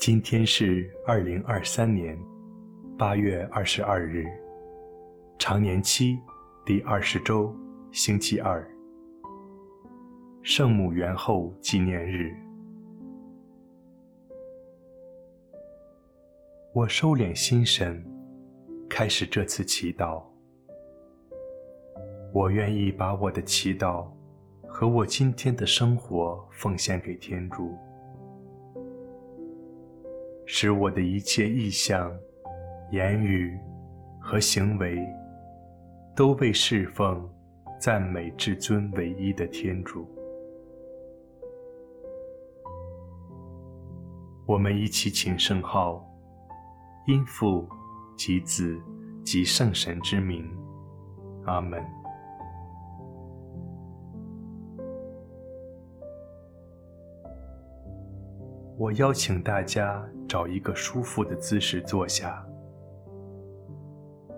今天是二零二三年八月二十二日，常年期第二十周，星期二，圣母元后纪念日。我收敛心神，开始这次祈祷。我愿意把我的祈祷和我今天的生活奉献给天主。使我的一切意向、言语和行为，都为侍奉、赞美至尊唯一的天主。我们一起请圣号，因父及子及圣神之名，阿门。我邀请大家找一个舒服的姿势坐下，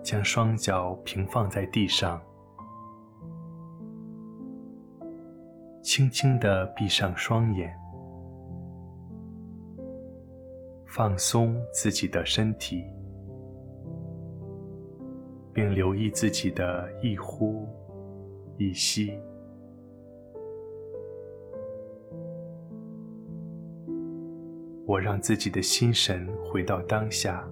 将双脚平放在地上，轻轻地闭上双眼，放松自己的身体，并留意自己的一呼一吸。我让自己的心神回到当下。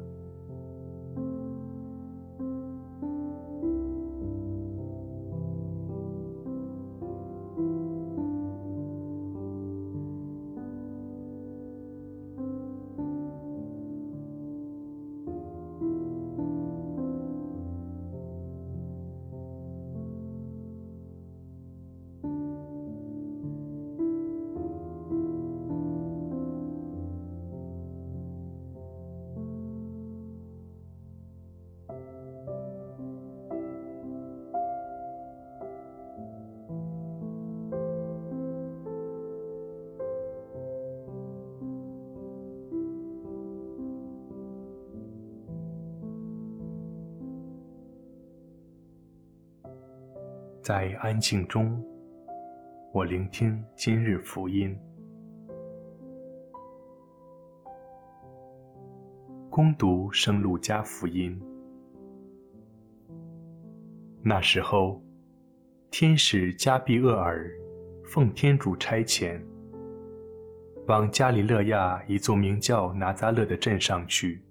在安静中，我聆听今日福音。恭读圣路加福音。那时候，天使加俾厄尔奉天主差遣，往加里勒亚一座名叫拿扎勒的镇上去，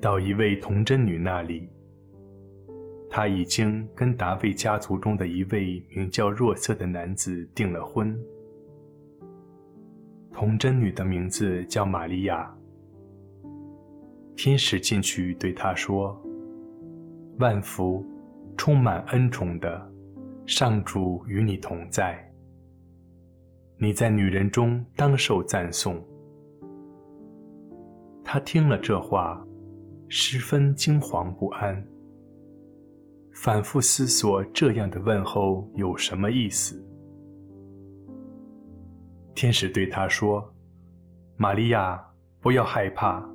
到一位童贞女那里。他已经跟达味家族中的一位名叫若瑟的男子订了婚。童贞女的名字叫玛利亚。天使进去对她说：“万福，充满恩宠的，上主与你同在。你在女人中当受赞颂。”她听了这话，十分惊惶不安。反复思索这样的问候有什么意思。天使对他说：“玛利亚，不要害怕，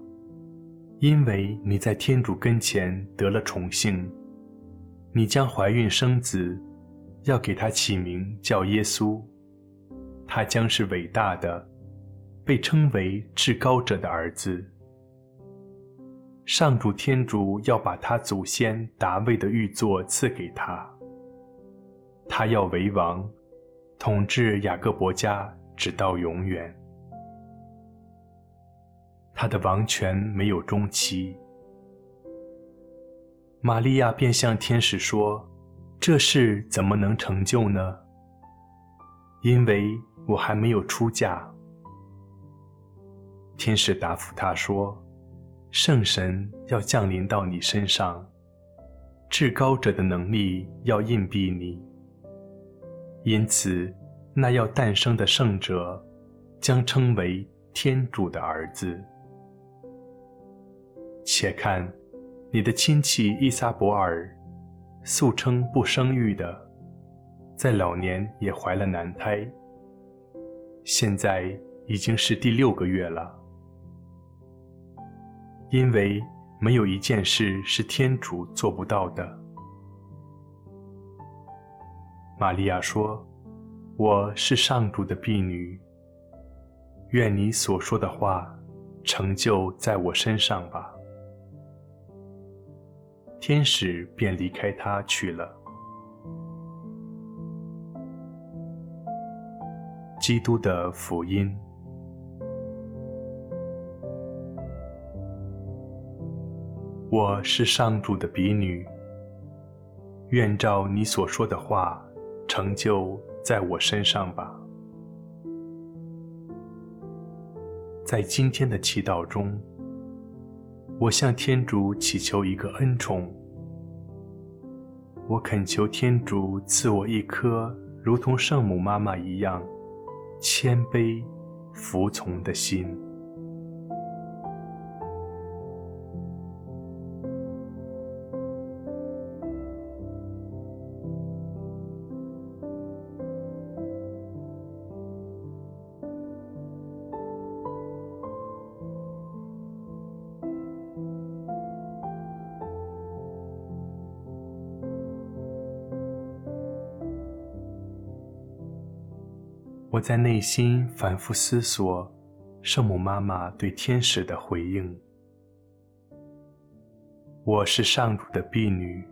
因为你在天主跟前得了宠幸，你将怀孕生子，要给他起名叫耶稣，他将是伟大的，被称为至高者的儿子。”上主天主要把他祖先达味的玉座赐给他，他要为王，统治雅各伯家直到永远。他的王权没有中期。玛利亚便向天使说：“这事怎么能成就呢？因为我还没有出嫁。”天使答复他说。圣神要降临到你身上，至高者的能力要荫庇你，因此，那要诞生的圣者将称为天主的儿子。且看，你的亲戚伊撒伯尔，素称不生育的，在老年也怀了男胎，现在已经是第六个月了。因为没有一件事是天主做不到的。玛利亚说：“我是上主的婢女，愿你所说的话成就在我身上吧。”天使便离开他去了。基督的福音。我是上主的婢女，愿照你所说的话成就在我身上吧。在今天的祈祷中，我向天主祈求一个恩宠，我恳求天主赐我一颗如同圣母妈妈一样谦卑、服从的心。我在内心反复思索圣母妈妈对天使的回应：“我是上主的婢女，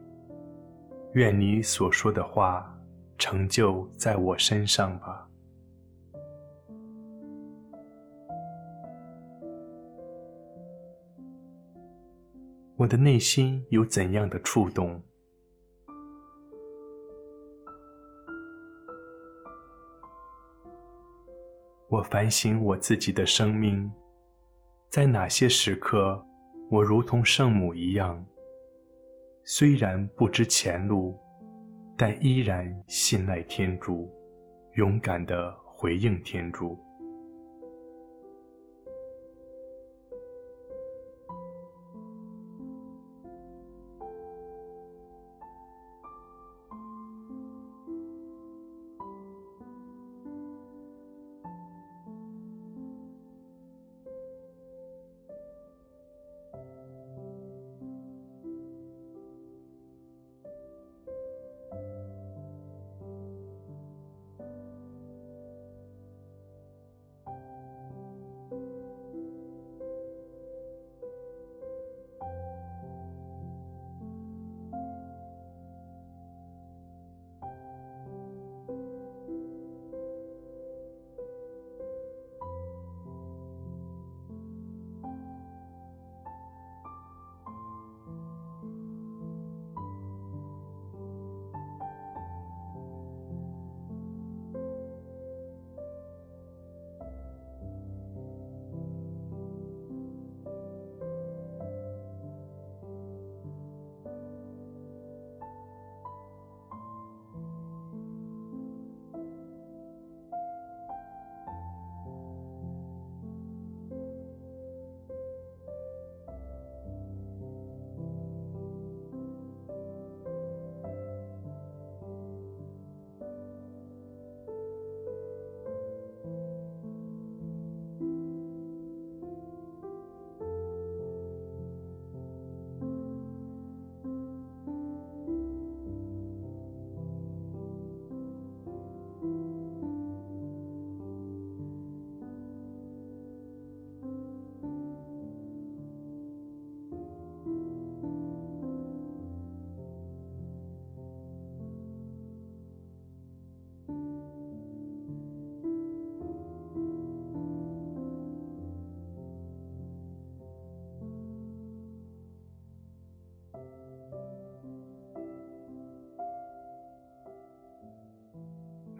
愿你所说的话成就在我身上吧。”我的内心有怎样的触动？我反省我自己的生命，在哪些时刻，我如同圣母一样，虽然不知前路，但依然信赖天主，勇敢地回应天主。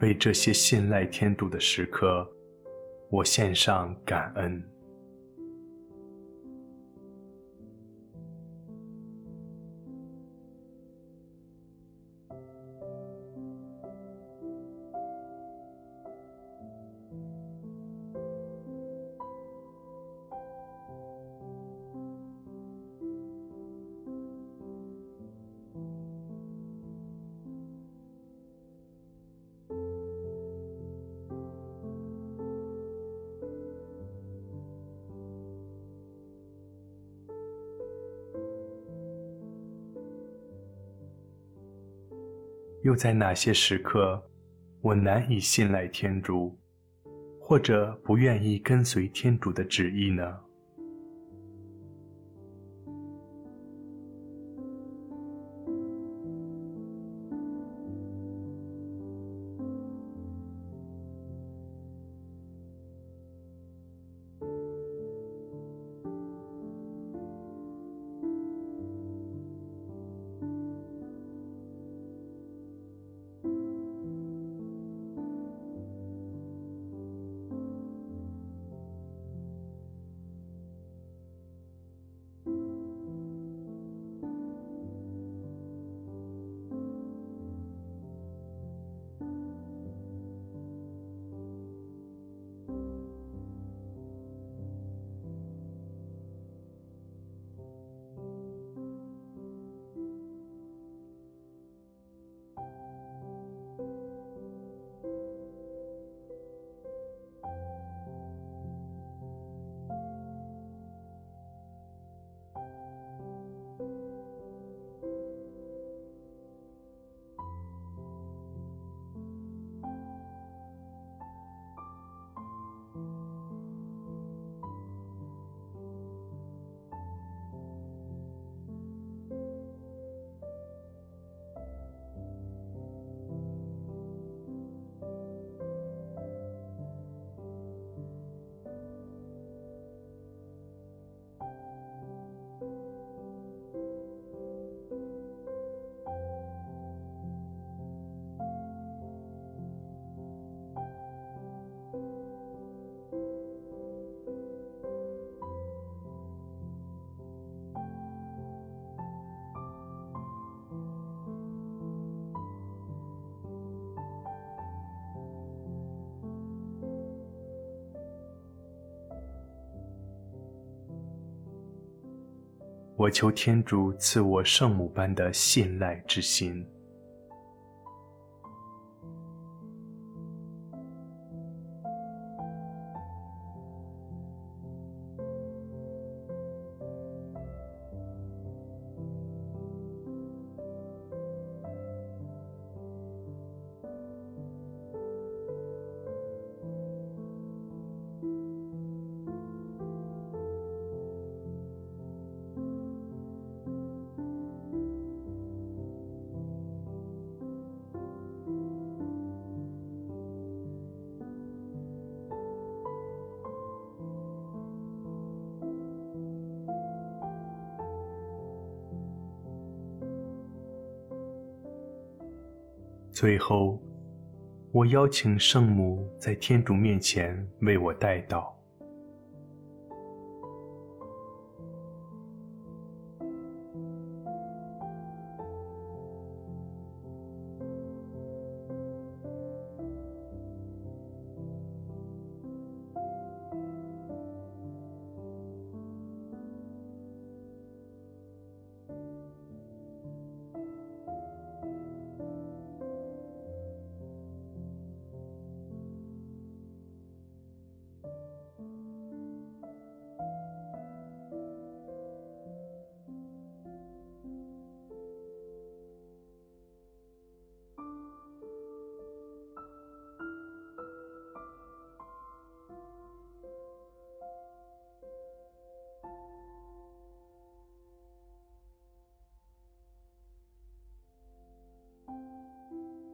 为这些信赖添堵的时刻，我献上感恩。又在哪些时刻，我难以信赖天主，或者不愿意跟随天主的旨意呢？我求天主赐我圣母般的信赖之心。最后，我邀请圣母在天主面前为我代祷。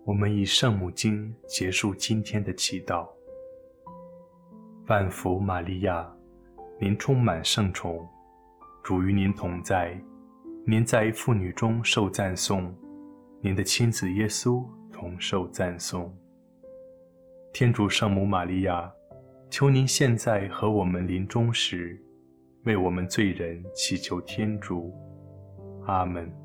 我们以圣母经结束今天的祈祷。万福玛利亚，您充满圣宠，主与您同在，您在妇女中受赞颂，您的亲子耶稣同受赞颂。天主圣母玛利亚，求您现在和我们临终时，为我们罪人祈求天主。阿门。